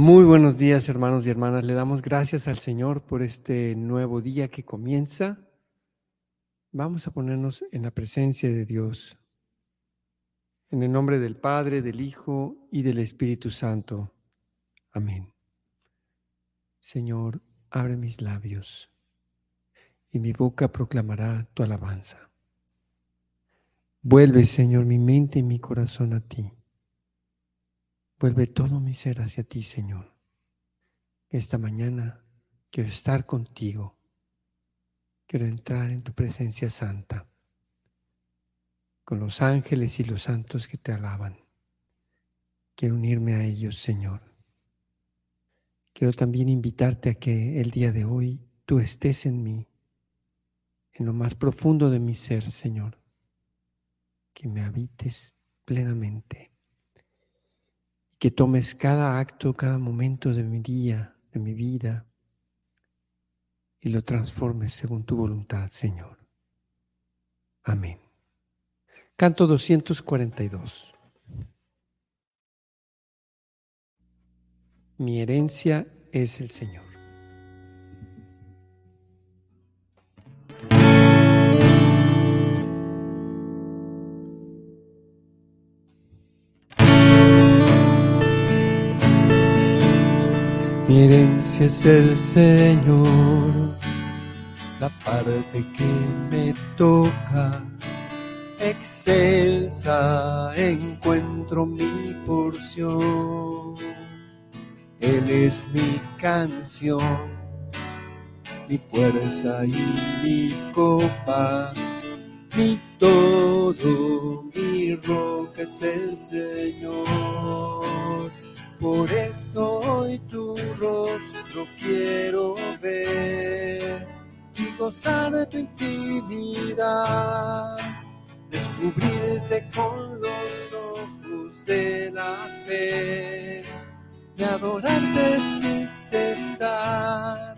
Muy buenos días, hermanos y hermanas. Le damos gracias al Señor por este nuevo día que comienza. Vamos a ponernos en la presencia de Dios. En el nombre del Padre, del Hijo y del Espíritu Santo. Amén. Señor, abre mis labios y mi boca proclamará tu alabanza. Vuelve, Señor, mi mente y mi corazón a ti Vuelve todo mi ser hacia ti, Señor. Esta mañana quiero estar contigo. Quiero entrar en tu presencia santa, con los ángeles y los santos que te alaban. Quiero unirme a ellos, Señor. Quiero también invitarte a que el día de hoy tú estés en mí, en lo más profundo de mi ser, Señor. Que me habites plenamente que tomes cada acto, cada momento de mi día, de mi vida, y lo transformes según tu voluntad, Señor. Amén. Canto 242. Mi herencia es el Señor. Herencia es el Señor, la parte que me toca. Excelsa encuentro mi porción. Él es mi canción, mi fuerza y mi copa, mi todo, mi roca es el Señor por eso hoy tu rostro quiero ver y gozar de tu intimidad, descubrirte con los ojos de la fe y adorarte sin cesar,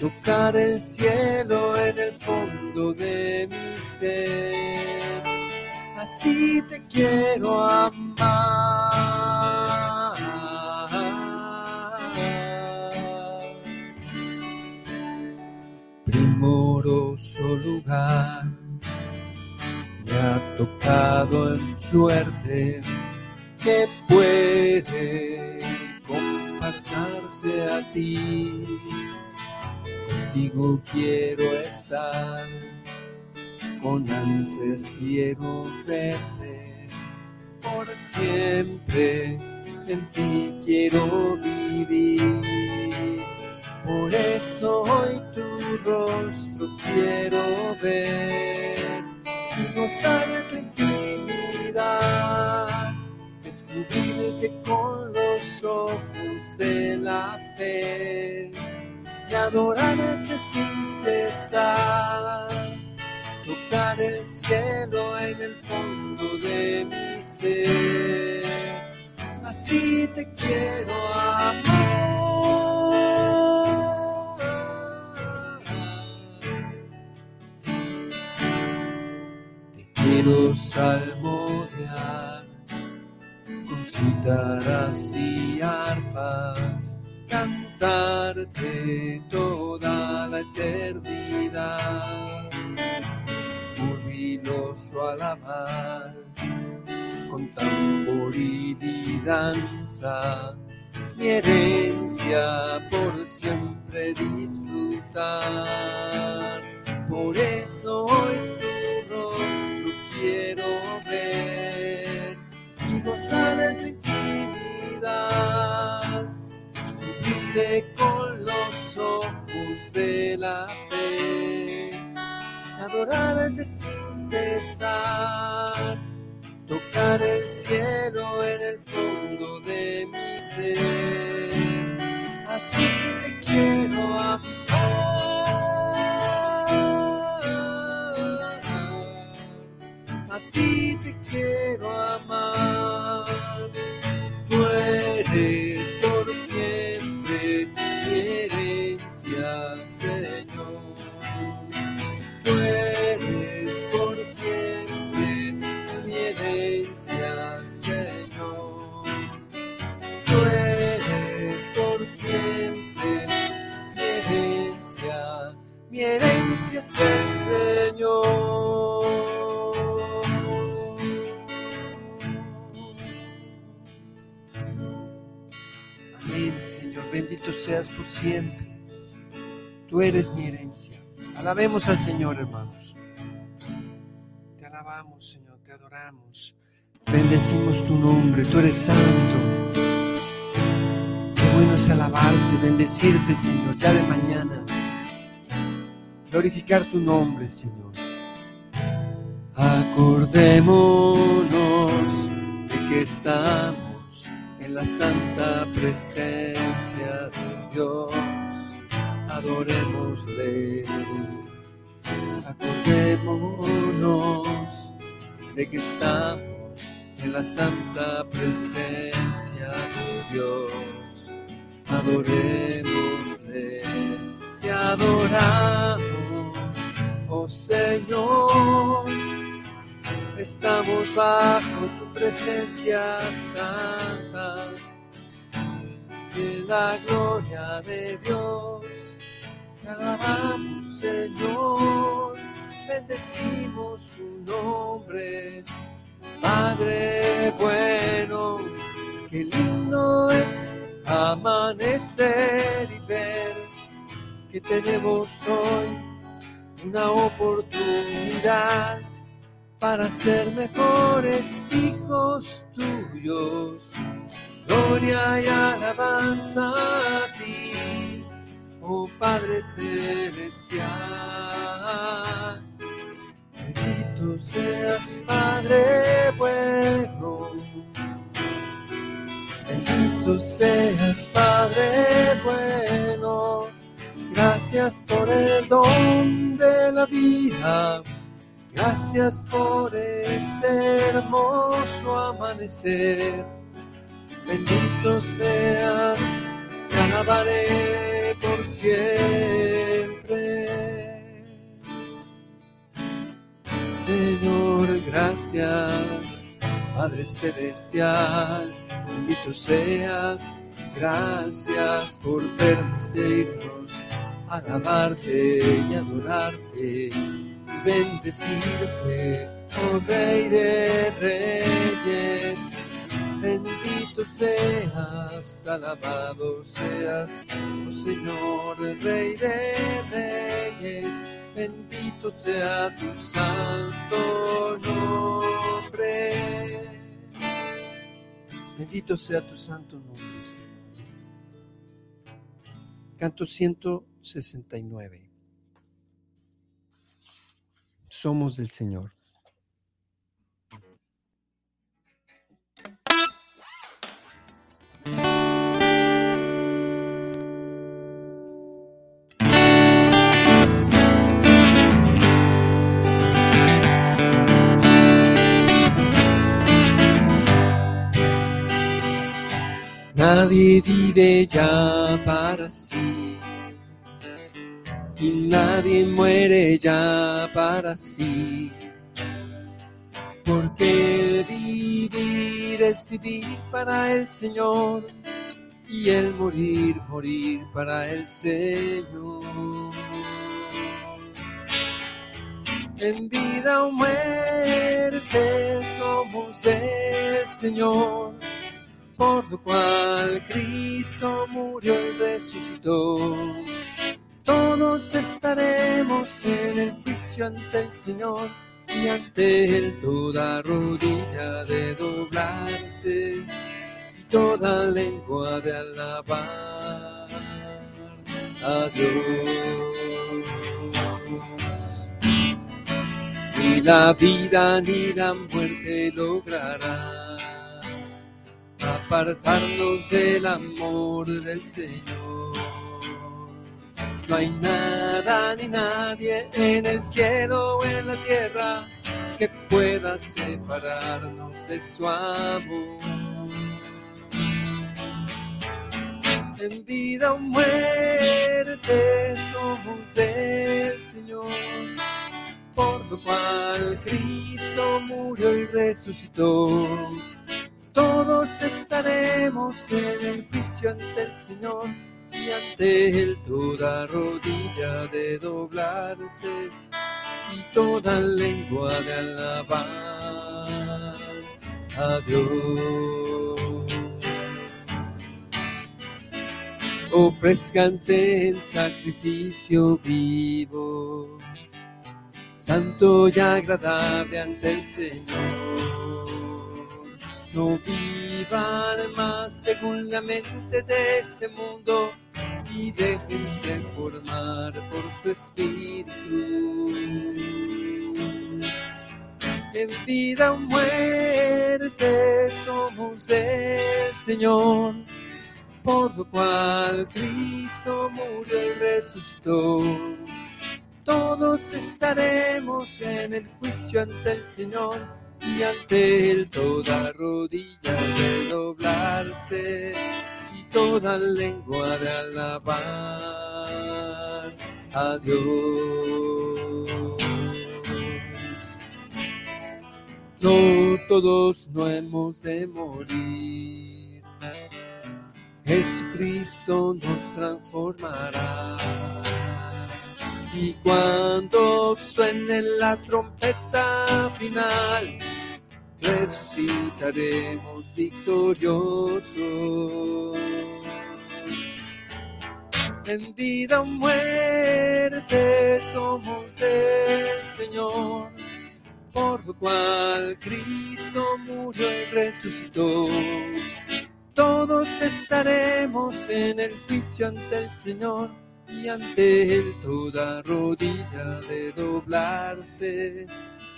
tocar el cielo en el fondo de mi ser. Así te quiero amar. Lugar me ha tocado en suerte que puede compasarse a ti. Contigo quiero estar, con ansias quiero verte, por siempre en ti quiero vivir. Por eso hoy tu rostro quiero ver y gozar de tu intimidad, descubrirte con los ojos de la fe y adorarte sin cesar, tocar el cielo en el fondo de mi ser. Así te quiero amar. Quiero salmodiar con cítaras y arpas, cantarte toda la eternidad, jubiloso alabar con tamboril y danza. Mi herencia por siempre disfrutar, por eso hoy quiero ver y gozar de tu intimidad, descubrirte con los ojos de la fe, adorarte sin cesar, tocar el cielo en el fondo de mi ser. Así te quiero amar. Así te quiero amar. Tú eres por siempre mi herencia, Señor. Tú eres por siempre mi herencia, Señor. Tú eres por siempre. Mi herencia, mi herencia es el Señor. Bendito seas por siempre. Tú eres mi herencia. Alabemos al Señor, hermanos. Te alabamos, Señor, te adoramos. Bendecimos tu nombre, tú eres santo. Qué bueno es alabarte, bendecirte, Señor, ya de mañana. Glorificar tu nombre, Señor. Acordémonos de que estamos la santa presencia de Dios. Adorémosle. Acordémonos de que estamos en la santa presencia de Dios. Adorémosle, te adoramos, oh Señor. Estamos bajo tu presencia santa, en la gloria de Dios. Te alabamos, Señor, bendecimos tu nombre Padre bueno, qué lindo es amanecer y ver que tenemos hoy una oportunidad para ser mejores hijos tuyos. Gloria y alabanza a ti, oh Padre Celestial. Bendito seas, Padre bueno. Bendito seas, Padre bueno. Gracias por el don de la vida. Gracias por este hermoso amanecer. Bendito seas, te alabaré por siempre. Señor, gracias, Padre Celestial, bendito seas, gracias por permitirnos alabarte y adorarte bendecirte, oh Rey de Reyes. Bendito seas, alabado seas, oh Señor, Rey de Reyes bendito sea tu santo nombre. Bendito sea tu santo nombre, Señor. Canto 169. Somos del Señor. Nadie vive ya para sí y nadie muere ya para sí. Porque vivir es vivir para el Señor y el morir, morir para el Señor. En vida o muerte somos del Señor por lo cual Cristo murió y resucitó. Todos estaremos en el juicio ante el Señor y ante Él toda rodilla de doblarse y toda lengua de alabar a Dios. Ni la vida ni la muerte lograrán apartarnos del amor del Señor. No hay nada ni nadie en el cielo o en la tierra que pueda separarnos de su amor. En vida o muerte somos del Señor, por lo cual Cristo murió y resucitó Todos estaremos en el juicio ante el Señor y ante Él toda rodilla de doblarse y toda lengua de alabar a Dios. Ofrezcanse en sacrificio vivo, santo y agradable ante el Señor. No vivan más según la mente de este mundo y déjense formar por su espíritu. En vida o muerte somos del Señor, por lo cual Cristo murió y resucitó. Todos estaremos en el juicio ante el Señor y ante Él toda rodilla de doblarse toda lengua de alabar a Dios. No todos no hemos de morir. Jesucristo nos transformará. Y cuando suene la trompeta final, resucitaremos victoriosos. En vida o muerte somos del Señor, por lo cual Cristo murió y resucitó. Todos estaremos en el juicio ante el Señor y ante Él toda rodilla de doblarse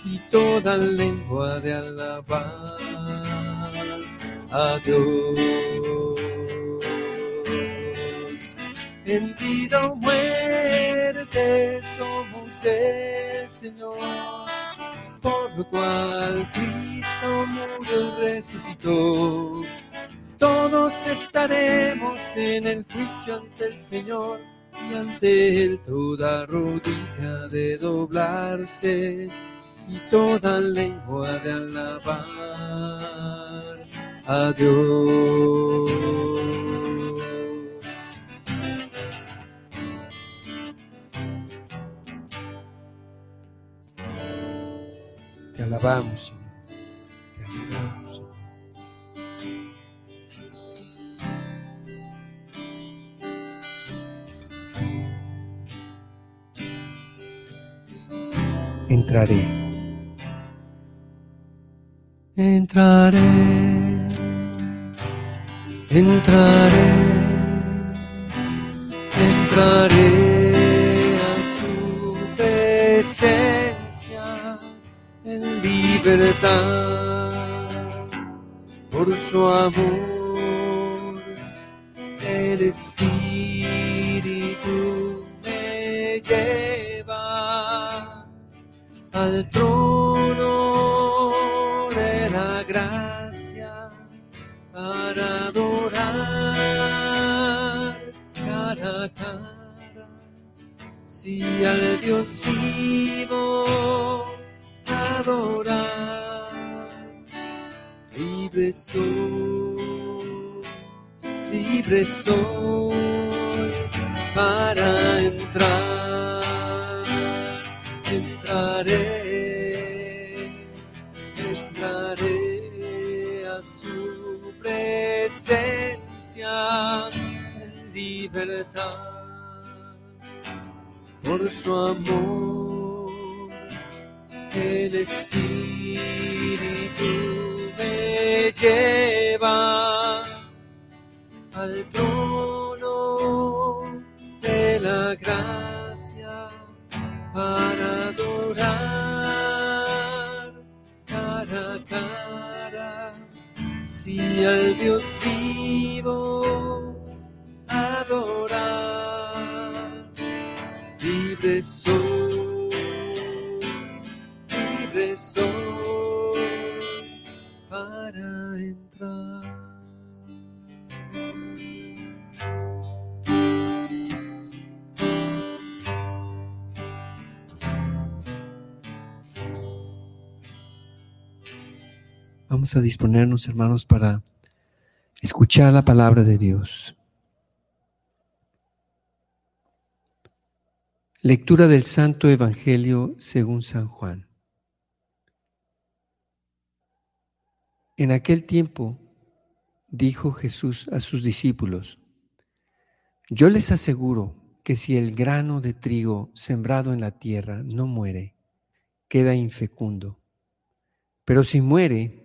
y toda lengua de alabar a Dios. En muerte somos del Señor, por lo cual Cristo murió y resucitó. Todos estaremos en el juicio ante el Señor y ante Él toda rodilla de doblarse y toda lengua de alabar a Dios. Te alabamos, Señor. Te alabamos, Entraré. Entraré, entraré, entraré a su presencia en libertad. Por su amor, el Espíritu me lleva al trono gracia para adorar cara a cara. Si al Dios vivo adorar, libre soy, libre soy para entrar, presencia en libertad por su amor. El Espíritu me lleva al trono de la gracia para adorar cada si al Dios vivo adorar, libre soy, libre soy para entrar. Vamos a disponernos, hermanos, para escuchar la palabra de Dios. Lectura del Santo Evangelio según San Juan. En aquel tiempo dijo Jesús a sus discípulos, yo les aseguro que si el grano de trigo sembrado en la tierra no muere, queda infecundo, pero si muere,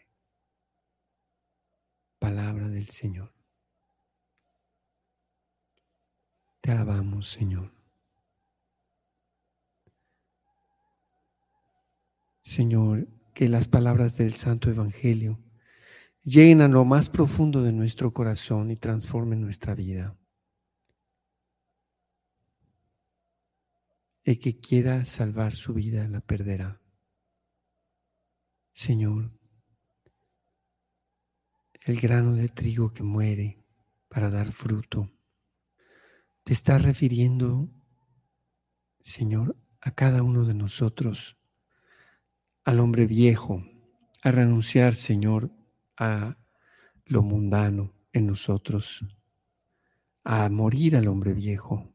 Palabra del Señor. Te alabamos, Señor. Señor, que las palabras del Santo Evangelio lleguen a lo más profundo de nuestro corazón y transformen nuestra vida. El que quiera salvar su vida la perderá. Señor, el grano de trigo que muere para dar fruto, te está refiriendo, Señor, a cada uno de nosotros, al hombre viejo, a renunciar, Señor, a lo mundano en nosotros, a morir al hombre viejo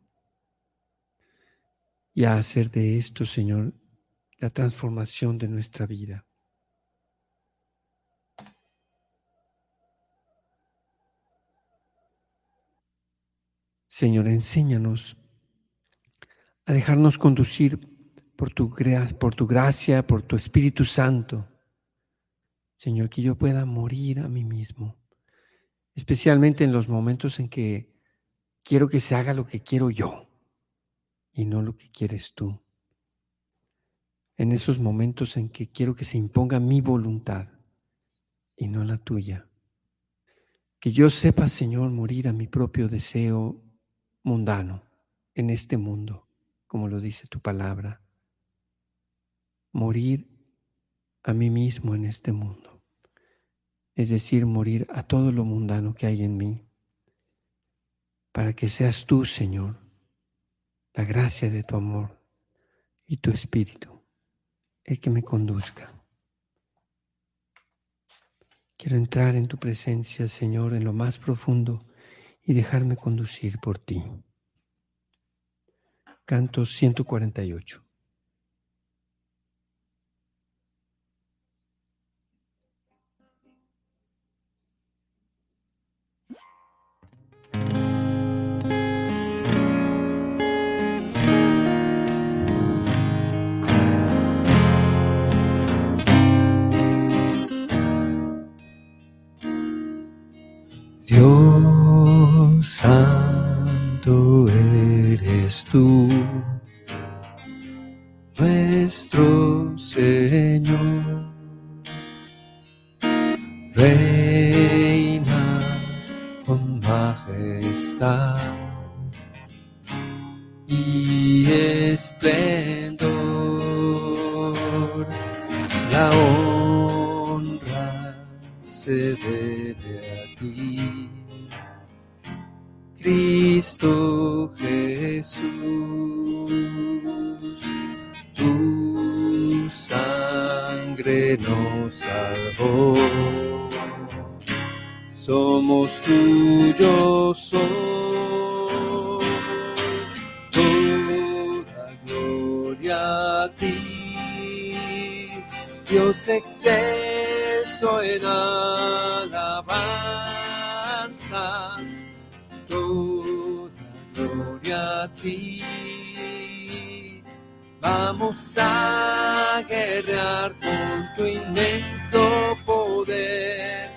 y a hacer de esto, Señor, la transformación de nuestra vida. Señor, enséñanos a dejarnos conducir por tu, por tu gracia, por tu Espíritu Santo Señor, que yo pueda morir a mí mismo, especialmente en los momentos en que quiero que se haga lo que quiero yo y no lo que quieres tú. En esos momentos en que quiero que se imponga mi voluntad y no la tuya. Que yo sepa, Señor, morir a mi propio deseo mundano en este mundo, como lo dice tu palabra. Morir a mí mismo en este mundo, es decir, morir a todo lo mundano que hay en mí, para que seas tú, Señor, la gracia de tu amor y tu espíritu, el que me conduzca. Quiero entrar en tu presencia, Señor, en lo más profundo y dejarme conducir por ti. Canto 148. Santo eres tú, nuestro Señor. Jesús, tu sangre nos salvó. Somos tuyos hoy, toda gloria a ti, Dios exceso en alabanza ti. Vamos a guerrear con tu inmenso poder,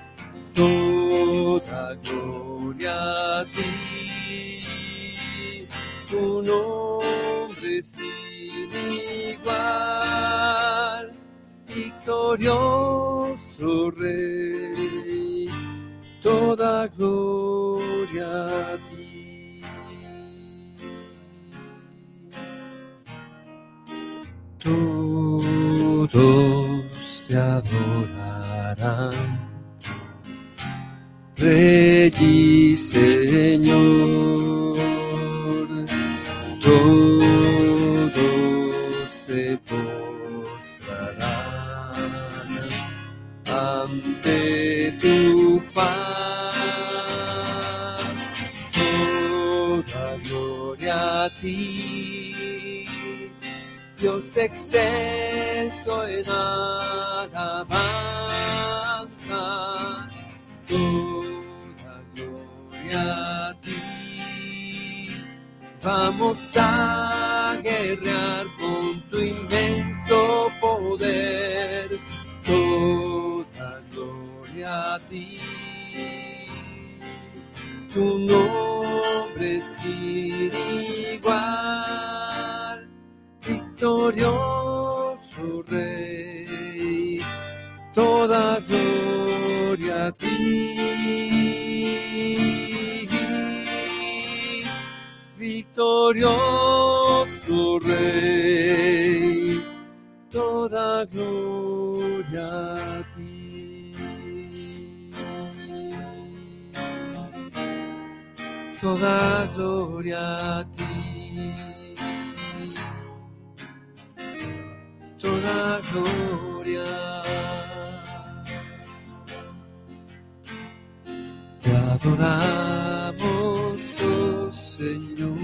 toda gloria a ti. Tu nombre sin igual, victorioso Rey. toda gloria a ti. Todos te adorarán, Rey y Señor. Todos se postrarán ante tu faz. Toda gloria a ti, Dios excelso en alabanzas. Toda gloria a ti. Vamos a guerrear con tu inmenso poder. Toda gloria a ti. Tu nombre sin igual, victorioso Rey. Toda gloria a ti. Victorioso Rey, toda gloria a ti. Toda gloria a ti. Toda gloria. Te adoramos, oh Señor.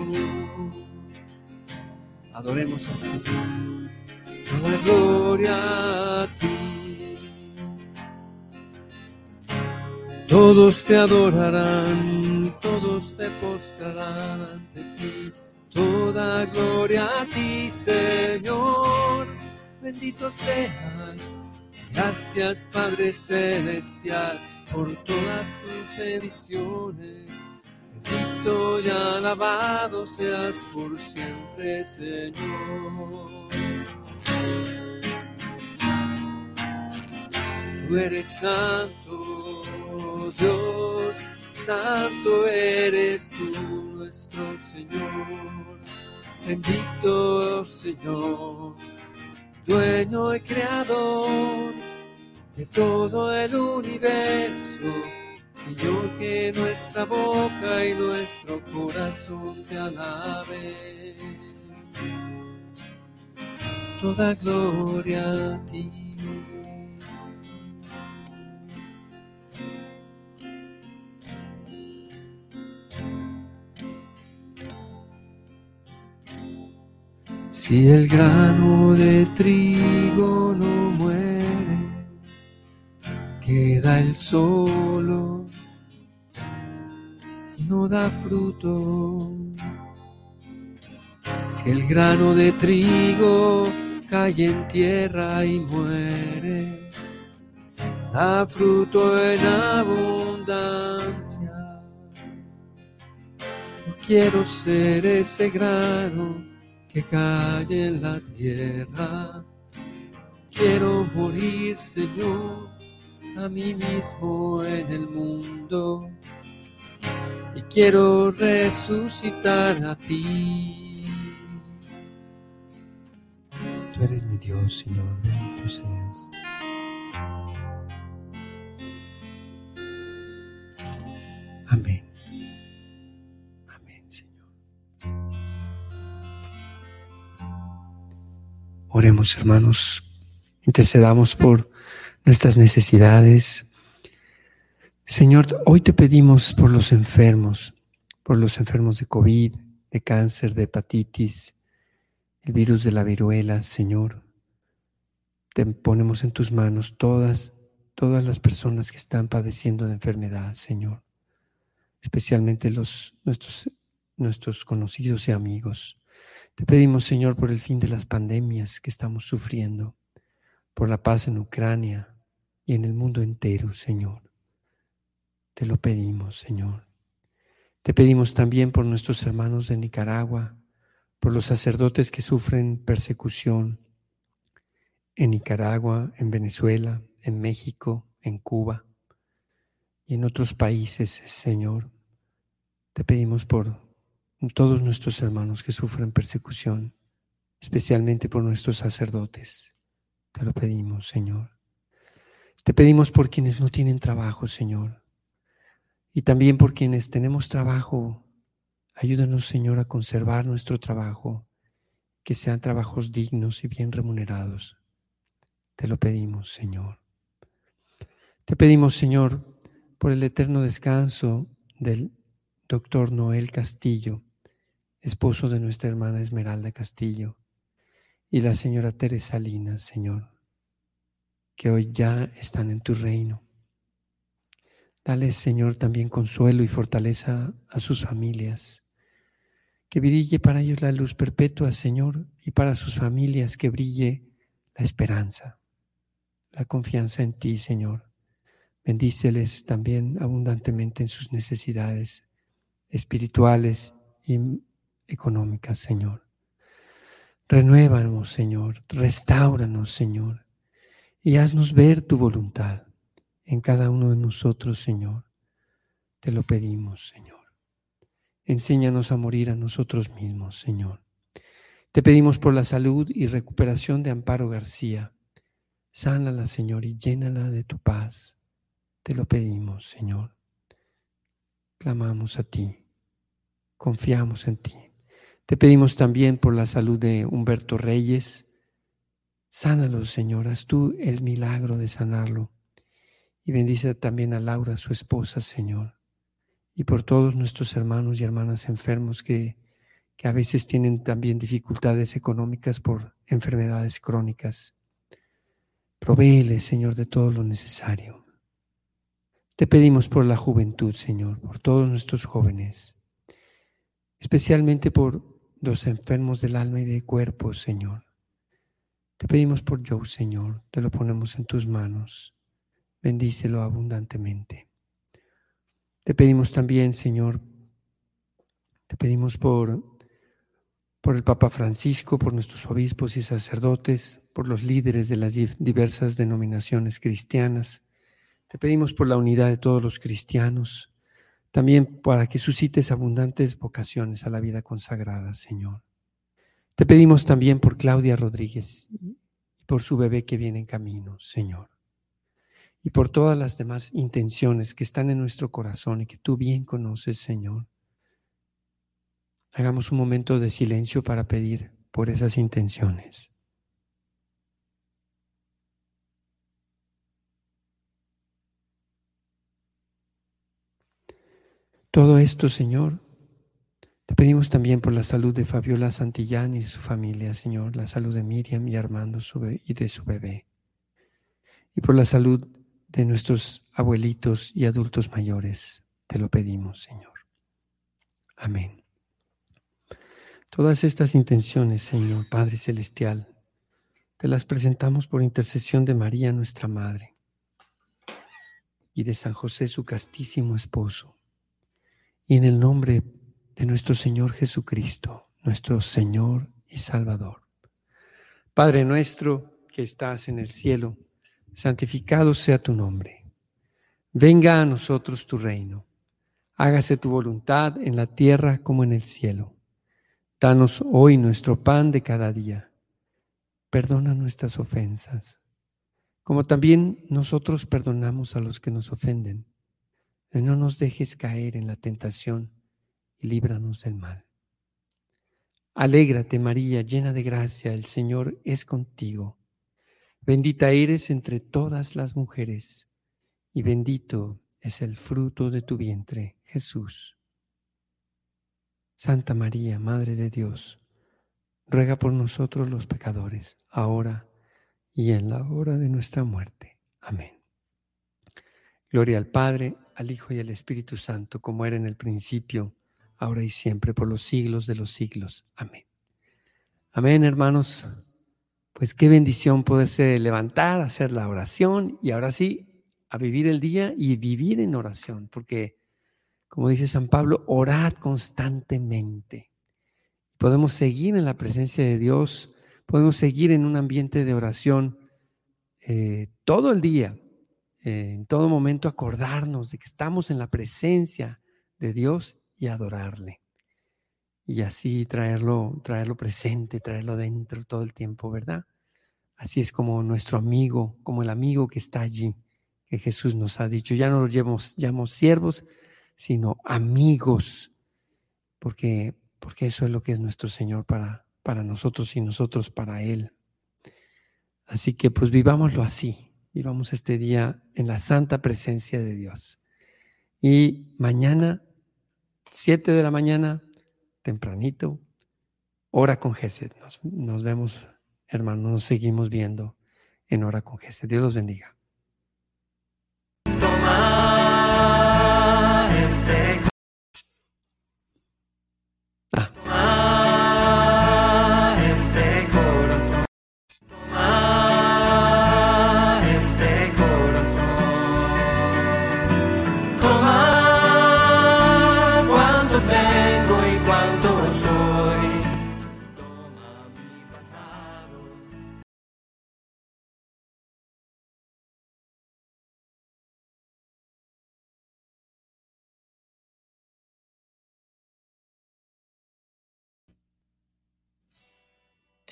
Adoremos al Señor. Toda gloria a ti. Todos te adorarán, todos te postrarán ante ti. Toda gloria a ti, Señor. Bendito seas. Gracias, Padre Celestial, por todas tus bendiciones. Bendito y alabado seas por siempre, Señor. Tú eres santo, Dios, santo eres tú, nuestro Señor. Bendito Señor, dueño y creador de todo el universo. Señor, que nuestra boca y nuestro corazón te alaben. Toda gloria a ti. Si el grano de trigo no muere, queda el solo, no da fruto. Si el grano de trigo cae en tierra y muere, da fruto en abundancia. No quiero ser ese grano que cae en la tierra. Quiero morir, Señor, a mí mismo en el mundo. Y quiero resucitar a ti. Tú eres mi Dios, Señor, bendito seas. Amén, Hermanos, intercedamos por nuestras necesidades. Señor, hoy te pedimos por los enfermos, por los enfermos de COVID, de cáncer, de hepatitis, el virus de la viruela, Señor. Te ponemos en tus manos todas, todas las personas que están padeciendo de enfermedad, Señor. Especialmente los, nuestros, nuestros conocidos y amigos. Te pedimos, Señor, por el fin de las pandemias que estamos sufriendo, por la paz en Ucrania y en el mundo entero, Señor. Te lo pedimos, Señor. Te pedimos también por nuestros hermanos de Nicaragua, por los sacerdotes que sufren persecución en Nicaragua, en Venezuela, en México, en Cuba. y en otros países, Señor. Te pedimos por todos nuestros hermanos que sufren persecución, especialmente por nuestros sacerdotes. Te lo pedimos, Señor. Te pedimos por quienes no tienen trabajo, Señor. Y también por quienes tenemos trabajo. Ayúdanos, Señor, a conservar nuestro trabajo, que sean trabajos dignos y bien remunerados. Te lo pedimos, Señor. Te pedimos, Señor, por el eterno descanso del doctor Noel Castillo, esposo de nuestra hermana Esmeralda Castillo, y la señora Teresa Salinas, Señor, que hoy ya están en tu reino. Dale, Señor, también consuelo y fortaleza a sus familias. Que brille para ellos la luz perpetua, Señor, y para sus familias que brille la esperanza, la confianza en ti, Señor. Bendíceles también abundantemente en sus necesidades espirituales y económicas, Señor. Renuévanos, Señor. Restauranos, Señor. Y haznos ver tu voluntad en cada uno de nosotros, Señor. Te lo pedimos, Señor. Enséñanos a morir a nosotros mismos, Señor. Te pedimos por la salud y recuperación de Amparo García. Sánala, Señor, y llénala de tu paz. Te lo pedimos, Señor. Clamamos a ti. Confiamos en ti. Te pedimos también por la salud de Humberto Reyes. Sánalo, Señor. Haz tú el milagro de sanarlo. Y bendice también a Laura, su esposa, Señor. Y por todos nuestros hermanos y hermanas enfermos que, que a veces tienen también dificultades económicas por enfermedades crónicas. Provéele, Señor, de todo lo necesario. Te pedimos por la juventud, Señor, por todos nuestros jóvenes, especialmente por los enfermos del alma y del cuerpo, Señor. Te pedimos por Joe, Señor, te lo ponemos en tus manos. Bendícelo abundantemente. Te pedimos también, Señor, te pedimos por, por el Papa Francisco, por nuestros obispos y sacerdotes, por los líderes de las diversas denominaciones cristianas, te pedimos por la unidad de todos los cristianos, también para que suscites abundantes vocaciones a la vida consagrada, Señor. Te pedimos también por Claudia Rodríguez y por su bebé que viene en camino, Señor. Y por todas las demás intenciones que están en nuestro corazón y que tú bien conoces, Señor. Hagamos un momento de silencio para pedir por esas intenciones. Todo esto, Señor, te pedimos también por la salud de Fabiola Santillán y de su familia, Señor, la salud de Miriam y Armando y de su bebé, y por la salud de nuestros abuelitos y adultos mayores. Te lo pedimos, Señor. Amén. Todas estas intenciones, Señor Padre Celestial, te las presentamos por intercesión de María, nuestra Madre, y de San José, su castísimo esposo y en el nombre de nuestro Señor Jesucristo, nuestro Señor y Salvador. Padre nuestro que estás en el cielo, santificado sea tu nombre. Venga a nosotros tu reino. Hágase tu voluntad en la tierra como en el cielo. Danos hoy nuestro pan de cada día. Perdona nuestras ofensas, como también nosotros perdonamos a los que nos ofenden no nos dejes caer en la tentación y líbranos del mal. Alégrate María, llena de gracia, el Señor es contigo. Bendita eres entre todas las mujeres y bendito es el fruto de tu vientre, Jesús. Santa María, Madre de Dios, ruega por nosotros los pecadores, ahora y en la hora de nuestra muerte. Amén. Gloria al Padre, al Hijo y al Espíritu Santo, como era en el principio, ahora y siempre, por los siglos de los siglos. Amén. Amén, hermanos. Pues qué bendición poderse levantar, hacer la oración y ahora sí, a vivir el día y vivir en oración, porque, como dice San Pablo, orad constantemente. Podemos seguir en la presencia de Dios, podemos seguir en un ambiente de oración eh, todo el día, eh, en todo momento acordarnos de que estamos en la presencia de Dios y adorarle. Y así traerlo, traerlo presente, traerlo dentro todo el tiempo, ¿verdad? Así es como nuestro amigo, como el amigo que está allí, que Jesús nos ha dicho. Ya no lo llamamos, llamamos siervos, sino amigos, porque, porque eso es lo que es nuestro Señor para, para nosotros y nosotros para Él. Así que pues vivámoslo así, vivamos este día en la santa presencia de Dios. Y mañana, 7 de la mañana, tempranito, hora con Gesed. Nos, nos vemos hermanos, nos seguimos viendo en Hora con Jesús. Dios los bendiga.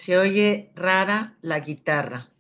Se oye rara la guitarra.